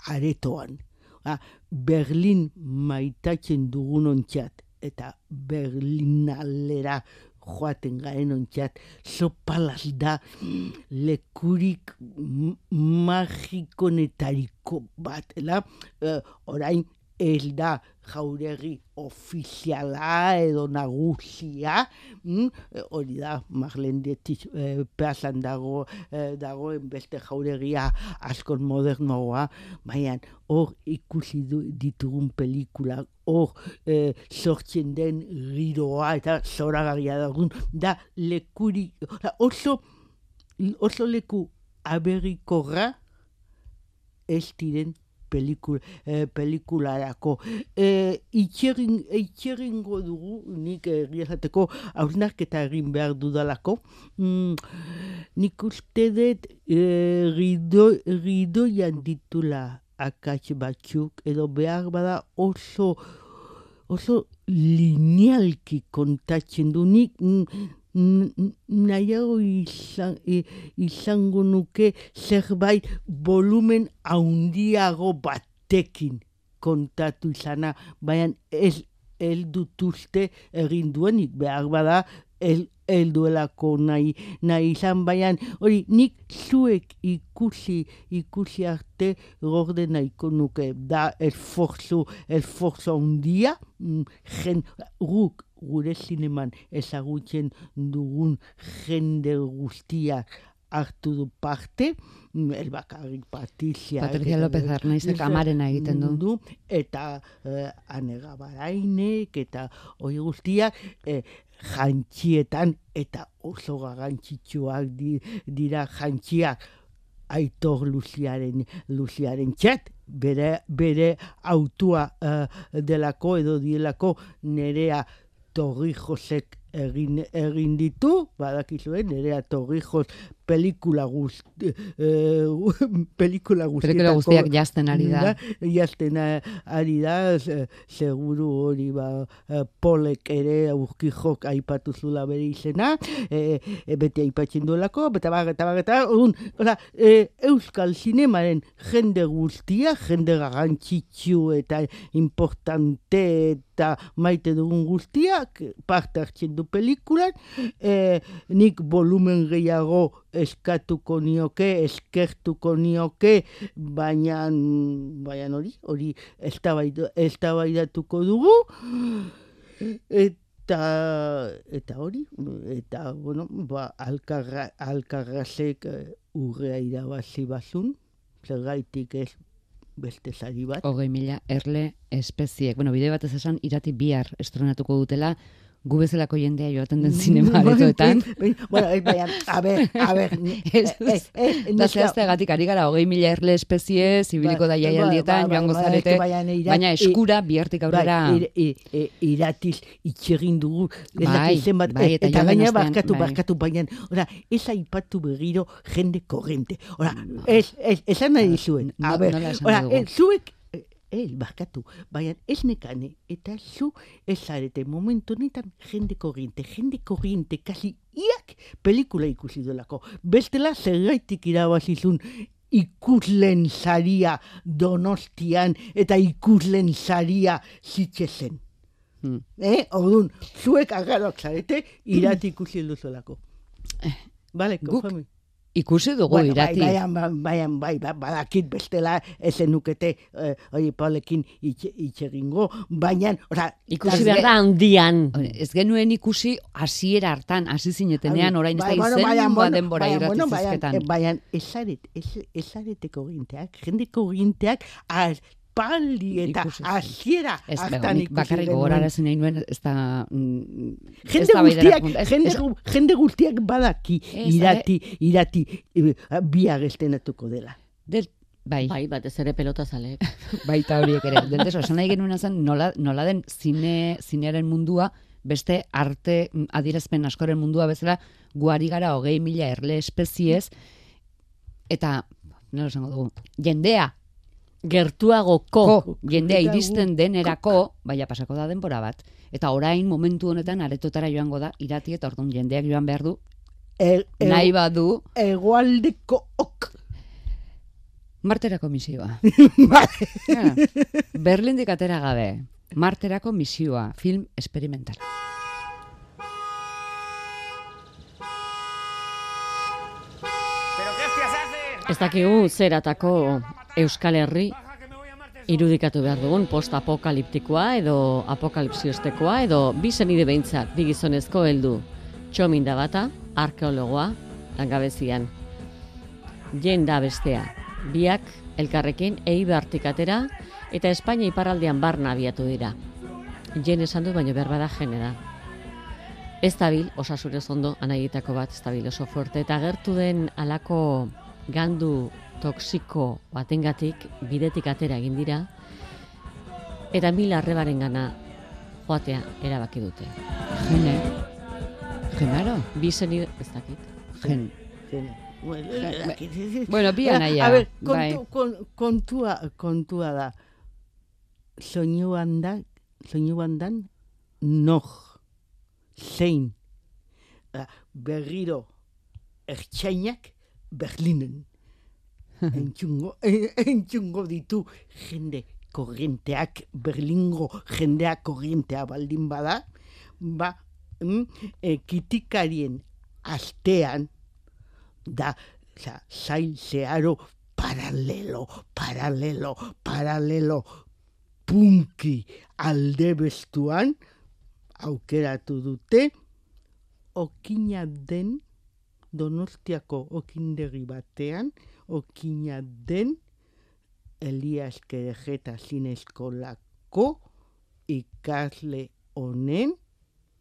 aretoan. Ah, Berlin maitatzen dugun ontxat eta Berlinalera joaten garen ontxat, zo palaz da lekurik magikonetariko bat, ela, eh, orain ez da jauregi ofiziala edo nagusia, mm? eh, hori da, Marlendetik eh, plazan dago, eh, dagoen beste jauregia askon modernoa, baina hor ikusi du, ditugun pelikula, hor eh, sortzen den giroa eta zoragarria dagun, da lekuri, oso, oso leku aberrikorra ez diren pelikul, eh, pelikularako. Eh, itxerin, itxeringo dugu, nik egiazateko hausnarketa egin behar dudalako. Mm, nik uste dut eh, rido, ridoian ditula akats batzuk, edo behar bada oso oso linealki kontatzen du nik mm, nahiago izan, i- izango nuke zerbait volumen haundiago batekin kontatu izana, baina ez eldutuzte egin duenik. Behar bada el, elduelako nahi, nahi izan baina hori nik zuek ikusi ikusi arte gorde nahiko nuke. Da esforzo handia mm, jen, guk gure zineman ezagutzen dugun jende guztiak hartu du parte, mm, elbakarrik Patrizia. Patricia López Arnaizek amarena egiten du. Eta eh, anega barainek, eta hori guztiak, eh, jantxietan, eta oso garrantzitsuak di, dira jantxiak, aitor Luziaren, Luziaren txat, bere, bere autua eh, delako edo dielako nerea Torrijosek egin, egin ditu, badakizuen, nerea Torrijos pelikula guzti, eh, pelikula guztietako Pelikula guztiak jazten ari da. jazten a- ari da, ze- seguru hori ba, eh, polek ere urkijok aipatu zula bere izena, e, e, beti aipatzen duelako, eta bar, eta bar, eta un, oza, e, Euskal Zinemaren jende guztia, jende garrantzitsu eta importante eta maite dugun guztiak, parte hartzen du pelikulan, e, nik volumen gehiago eskatuko nioke, eskertuko nioke, baina baina hori, hori eztabaida- eztabaidatuko dugu, eta eta hori, eta bueno, ba, alkarra, alkarrazek eh, urrea irabazi bazun, zergaitik ez beste sari bat. Hogei mila erle espeziek. Bueno, bide batez esan, irati bihar estrenatuko dutela, gu bezalako jendea joaten den zinema aretoetan. Bai, bueno, eh, baina, a ber, a ber, Ez, eh, eh, eh, Da neska- zehazteagatik ari gara, hogei mila erle espezie, zibiliko da Bai, jaialdietan, bai, bai, joango bai, zarete, baina eskura bihartik aurrera... Bai, ir, iratiz itxegin dugu, ez Bai, zenbat, bai, eh, eta gaina barkatu, bai. barkatu, baina, ora, ez aipatu berriro jende korrente. Ora, ez, ez, esan nahi zuen, a ber, ora, eh, zuek, eh, el, barkatu, baina ez nekane, eta zu ez zarete momentu honetan jende korriente, jende korriente, kasi iak pelikula ikusi duelako. Bestela zergaitik irabazizun ikuslen saria donostian eta ikuslen saria zitzezen. Hmm. Eh, orduan, zuek agarroak zarete, irati ikusi duzuelako. Bale, guk konforme. Ikusi dugu Bueno, irati. Bai, bai, bai, bai, bai, badakit bestela ezen nukete, eh, oi, Paulekin itxe- itxegingo, baina, oza, Ikusi behar da handian. Ez genuen ikusi hasiera hartan, hasi zinetenean, orain ez da Bai, bueno, izen baina, ba bueno, denbora baina, irati baina, zizketan. eh, Baina, ezaret, ez- ezareteko ginteak, jendeko ginteak, aspaldi eta hasiera nik ikusi bakarrik genuen. gogorarazi nahi nuen, ez da... mm, Jende da baidera guztiak, punta. Ez- jende, ez- gu- jende guztiak badaki irati, irati, eh, biak estenatuko dela. del, bai, Bai, batez ere pelota zaleek. baita horiek ere. Del esan nahi genuen zen, nola, nola den zine, zinearen mundua, beste arte mm, adierazpen askoren mundua bezala, guari gara hogei mila erle espeziez, eta, nola esango dugu, jendea, Gertuagoko. ko, jendea iristen denerako, baina pasako da denbora bat. Eta orain momentu honetan aretotara joango da, irati eta orduan jendeak joan behar du, E, e, nahi badu, Egoaldeko ok. marterako misioa. Ja, Berlindik atera gabe, marterako misioa, film experimentala. Ez dakigu zeratako Euskal Herri irudikatu behar dugun post-apokaliptikoa edo apokalipsioztekoa edo bi zenide behintzat, bi gizonezko heldu. Txomin da bata, arkeologoa, langabezian. Jen da bestea, biak elkarrekin eibartik atera eta Espainia iparraldean barna abiatu dira. Jen esan du baino behar bada jene da. Ez dabil, osasurez ondo, anaietako bat, ez dabil oso fuerte, eta gertu den alako gandu toksiko batengatik bidetik atera egin dira, eta mila arrebaren gana joatea erabaki dute. Gene. Genaro? Bi zeni, ez dakit. Gen. Bueno, Bueno, bi anaia, A ver, bai. kontu, kon, kontua, kontua da. Soinuan da, soinuan dan, noh, zein, Ah, berriro, ertxainak, Berlinen. Entzungo, en- entzungo ditu jende korrienteak, Berlingo jendea korrientea baldin bada, ba, mm, e, kitikarien astean, da, oza, zail zeharo paralelo, paralelo, paralelo, punki alde bestuan, aukeratu dute, okina den, donostiako okindegi batean, okina den, Elias Kerejeta Zineskolako ikasle honen,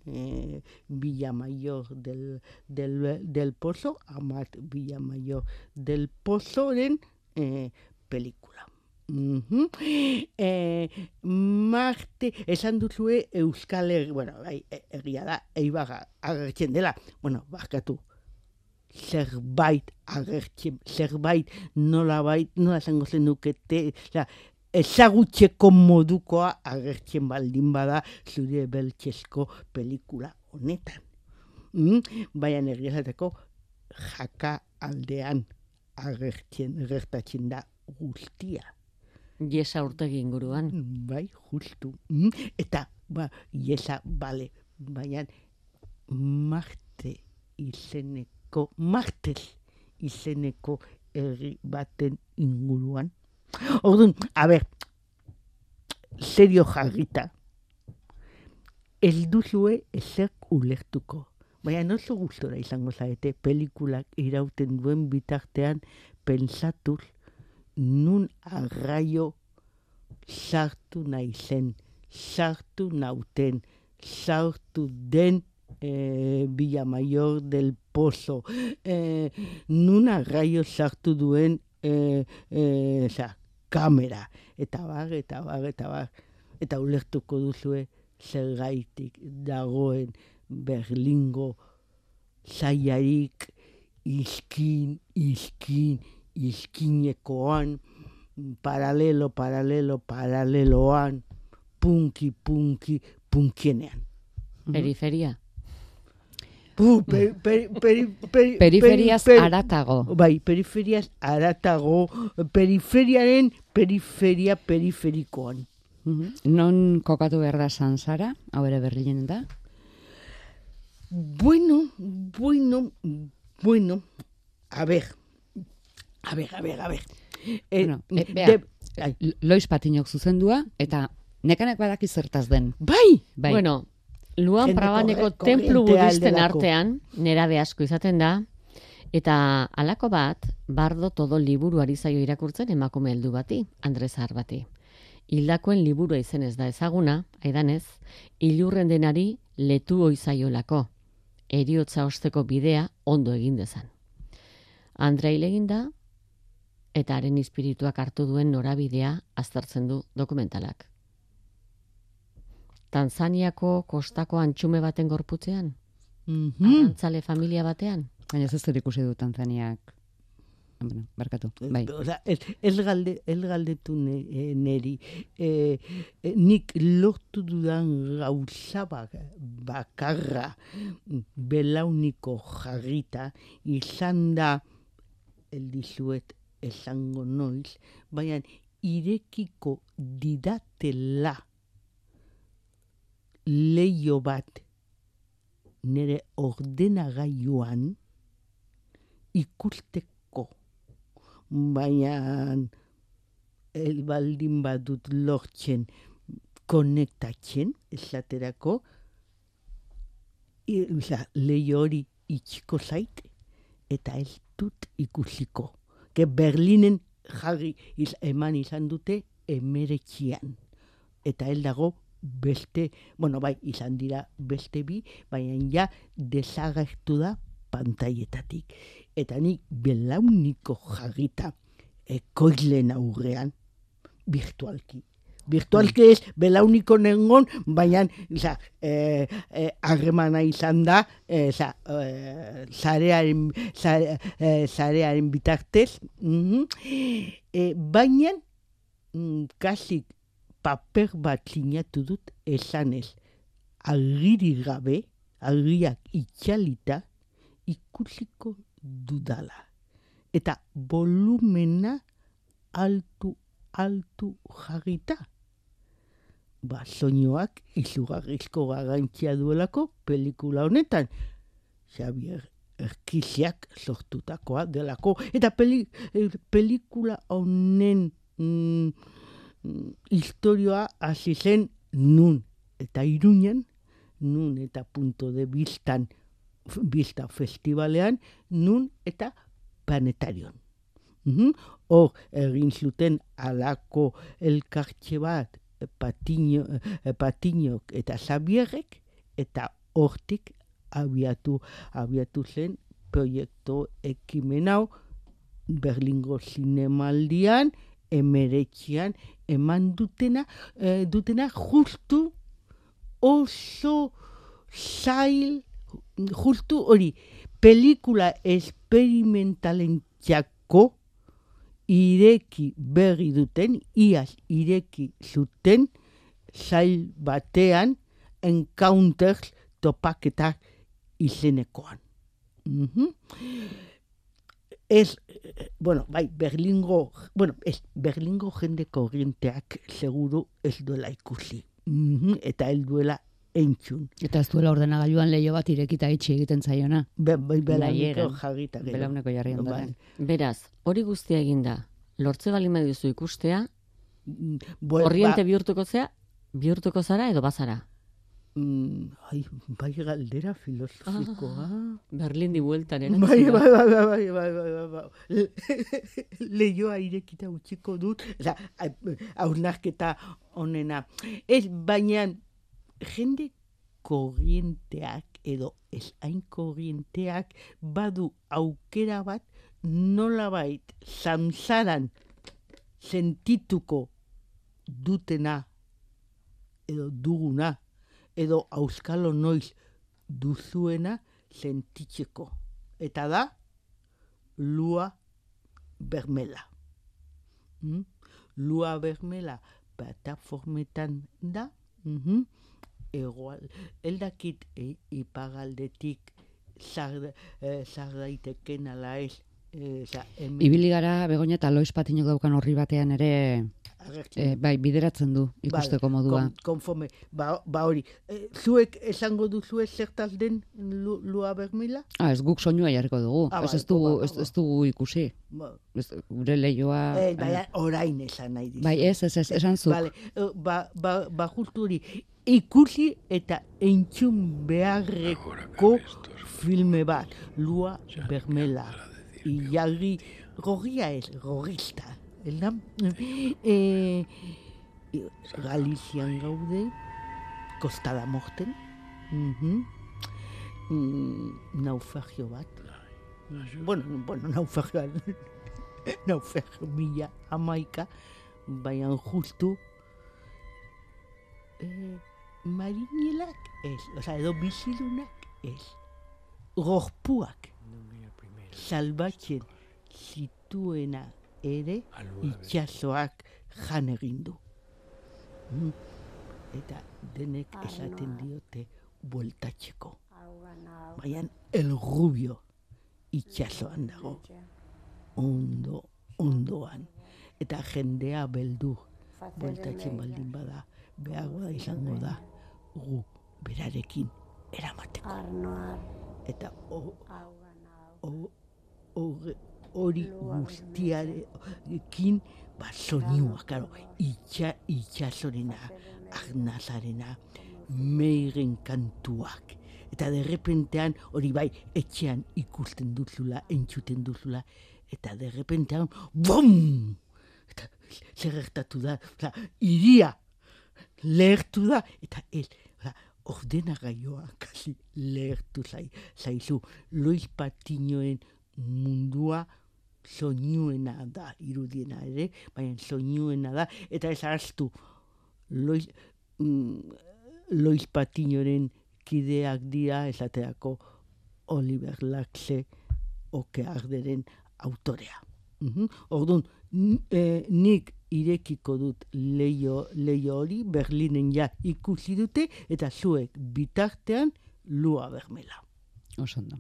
eh, Villamayor del, del, del Pozo, Amat Villamayor del Pozoren eh, pelikula. Mhm. Eh, Marte, esan duzue Euskal Herri, bueno, bai, egia da, eibaga agertzen dela, bueno, barkatu, zerbait agertzen, zerbait nolabait, nola esango zenukete, osea, ezagutzeko modukoa agertzen baldin bada zure beltzesko pelikula honetan. Mm? Baina egia esateko jaka aldean agertzen, gertatzen da guztia. Iesa urtegi inguruan. Bai, justu. Mm? Eta, ba, iesa, bale, baina Marte izeneko, Martez izeneko herri baten inguruan. Orduan, a ber, serio jarrita, ez duzue ezer ulertuko. Baina oso gustora izango zaete pelikulak irauten duen bitartean pensatuz nun arraio sartu nahi zen, sartu nauten, sartu den eh, Villa Mayor del Pozo, eh, nun arraio sartu duen eh, eh, oza, kamera, eta bar, eta bar, eta bar, eta ulertuko duzue zergaitik dagoen Berlingo zaiarik izkin, izkin, izkinekoan, paralelo, paralelo, paraleloan, punki, punki, punkienean. Periferia. Pu, peri, peri, peri, peri, Periferiaz peri- aratago. Bai, periferiaz aratago, periferiaren periferia periferikoan. Mhm. Non kokatu behar da Sansara, hau ere Berlinen da? Bueno, bueno, bueno, a ver, a ver, a ver, a ver. Eh, Bueno, eh, bea. de- Lois Patinok zuzendua, eta nekanek badaki zertaz den. bai, Bai. Bueno, Luan Prabaneko korre- templu budisten artean, nerabe asko izaten da, eta halako bat, bardo todo liburuari zaio irakurtzen emakume heldu bati, Andres Zahar bati. Hildakoen liburua izenez da ezaguna, aidanez, ilurren denari letu oizaiolako, eriotza osteko bidea ondo egin dezan. Andrea hil egin da, eta haren espirituak hartu duen norabidea aztertzen du dokumentalak. Tanzaniako kostako antxume baten gorputzean? mhm. Arrantzale familia batean? Baina ez zer ikusi du Tanzaniak. Bueno, barkatu, bai. Osa, ez, ez, galde, ez galdetu ne, eh, neri. Eh, eh, nik lortu dudan gauza bak- bakarra belauniko jarrita izan da eldizuet esango noiz, baina irekiko didatela leio bat nire ordenagailuan ikusteko baina el baldin badut lortzen konektatzen esaterako osea, leio hori itxiko zait eta ez dut ikusiko. Ke Berlinen jarri iz, eman izan dute emeretxian. Eta el dago beste, bueno, bai, izan dira beste bi, baina ja desagertu da pantaietatik. Eta nik belauniko jarrita ekoizlen aurrean virtualki. Virtualki ez belauniko nengon, baina eh, eh, harremana izan da, eh, oza, eh, zarearen, zare, eh, zarearen bitartez, mhm. eh, baina mm, kasik paper bat sinatu dut esanez, agiri gabe, agiak itxalita, ikusiko dudala. Eta volumena altu, altu jarrita. Ba, soinuak izugarrizko garrantzia duelako pelikula honetan. Xavier Erkiziak sortutakoa delako. Eta peli, eh, pelikula honen mm, historioa hasi zen nun. Eta iruñen, nun eta punto de vistan, f- vista festivalean, nun eta planetarion. Mhm. Hor, egin zuten alako elkartxe bat, patino, eh, patinok eta zabierrek, eta hortik abiatu, abiatu zen proiektu ekimen hau Berlingo zinemaldian, emeretxian, eman dutena, eh, dutena justu oso zail, justu hori, pelikula esperimentalen txako ireki berri duten, iaz ireki zuten, zail batean, encounters topaketak izenekoan. Mhm. Ez, bueno, bai, Berlingo, bueno, ez, Berlingo jende korrienteak seguru ez duela ikusi. Mhm, Eta ez duela entzun. Eta ez duela ordenagailuan leio bat irekita itxi egiten zaiona. Be, bai, belauniko Laieran. jarrita gero. Belauneko jarri Bai. ondoren. Beraz, hori guztia eginda, lortze bali duzu ikustea, Mm, korriente bihurtuko zea, bihurtuko zara edo bazara. Mm, ai, bai galdera filosofikoa. Ah, Berlin di bueltan erantzuna. Bai, bai, bai, bai, bai, bai, bai, bai. Leioa irekita utziko dut, da, aurnarketa onena. Ez, baina jende korrienteak edo ez hain korrienteak badu aukera bat nolabait zamzaran sentituko dutena edo duguna edo auskalo noiz duzuena sentitzeko. Eta da, lua bermela. Mm? lua bermela plataformetan da, mhm, egoal, eldakit e, ipagaldetik zar, eh, zar daiteken ala ez, oza, hemen Ibili gara, begonia eta loiz patinok daukan horri batean ere, e, bai, bideratzen du ikusteko Vale, modua. kon- konforme, ba, ba hori, e, zuek esango duzu zertaz den lu, lua bermela? Ah, ez guk soinua jarriko dugu. Ah, ez, bai, ez, dugu, ba, ez, ba. ez dugu ikusi. Ba, Ez, gure leioa... eh, baina orain esan nahi dizu. bai, ez, ez, ez, esan zuk. Vale, ba, ba, ba justu hori, ikusi eta entzun beharreko filme bat, lua bermela. Ilargi, gorria ez, gorrista. Elda? E, Galizian gaude, Costa da Morten, mm, naufragio bat. Bueno, bueno, naufragio, naufragio mila amaika, baina justu eh, marinelak ez, oza, edo bizilunak ez. Gorpuak salbatzen zituena ere itxasoak jan egin du. Mm. Eta denek esaten diote bueltatzeko. Baina el rubio itxasoan dago. Ondo, ondoan. Eta jendea beldu bueltatzen baldin bada. Behagoa da izango da gu berarekin eramateko. Eta o, o, o, hori guztiarekin ba, soinua, karo, itxa, itxasorena, agnazarena, meiren kantuak. Eta derrepentean hori bai etxean ikusten duzula, entzuten duzula, eta derrepentean, bom! Eta zer gertatu da, oza, iria lehertu da, eta el, oza, ordenagaioa kasi lehertu zai, zaizu, Luis Patinoen mundua soinuena da, irudiena ere, baina soinuena da, eta ez ahaztu, Lois, mm, Lois Patinoren kideak dira esaterako Oliver Laxe okearderen autorea. Mhm. Orduan, n- eh, nik irekiko dut leio, leio hori, Berlinen ja ikusi dute, eta zuek bitartean lua bermela. Oso ondo.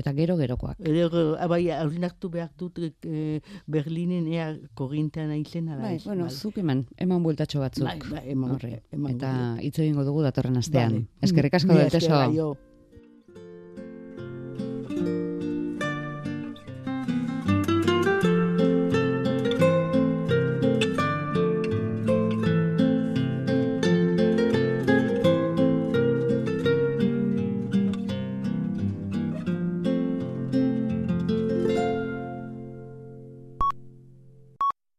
Eta gero gerokoak. Ere, ah, bai, hausnartu behar dut eh, Berlinen ea korrintean aizena da. Bai, ez, bueno, zuk eman, eman bueltatxo batzuk. Bai, bai, eman- emango Eta hitz egingo dugu datorren astean. Vale. Eskerrik asko delteso. aio.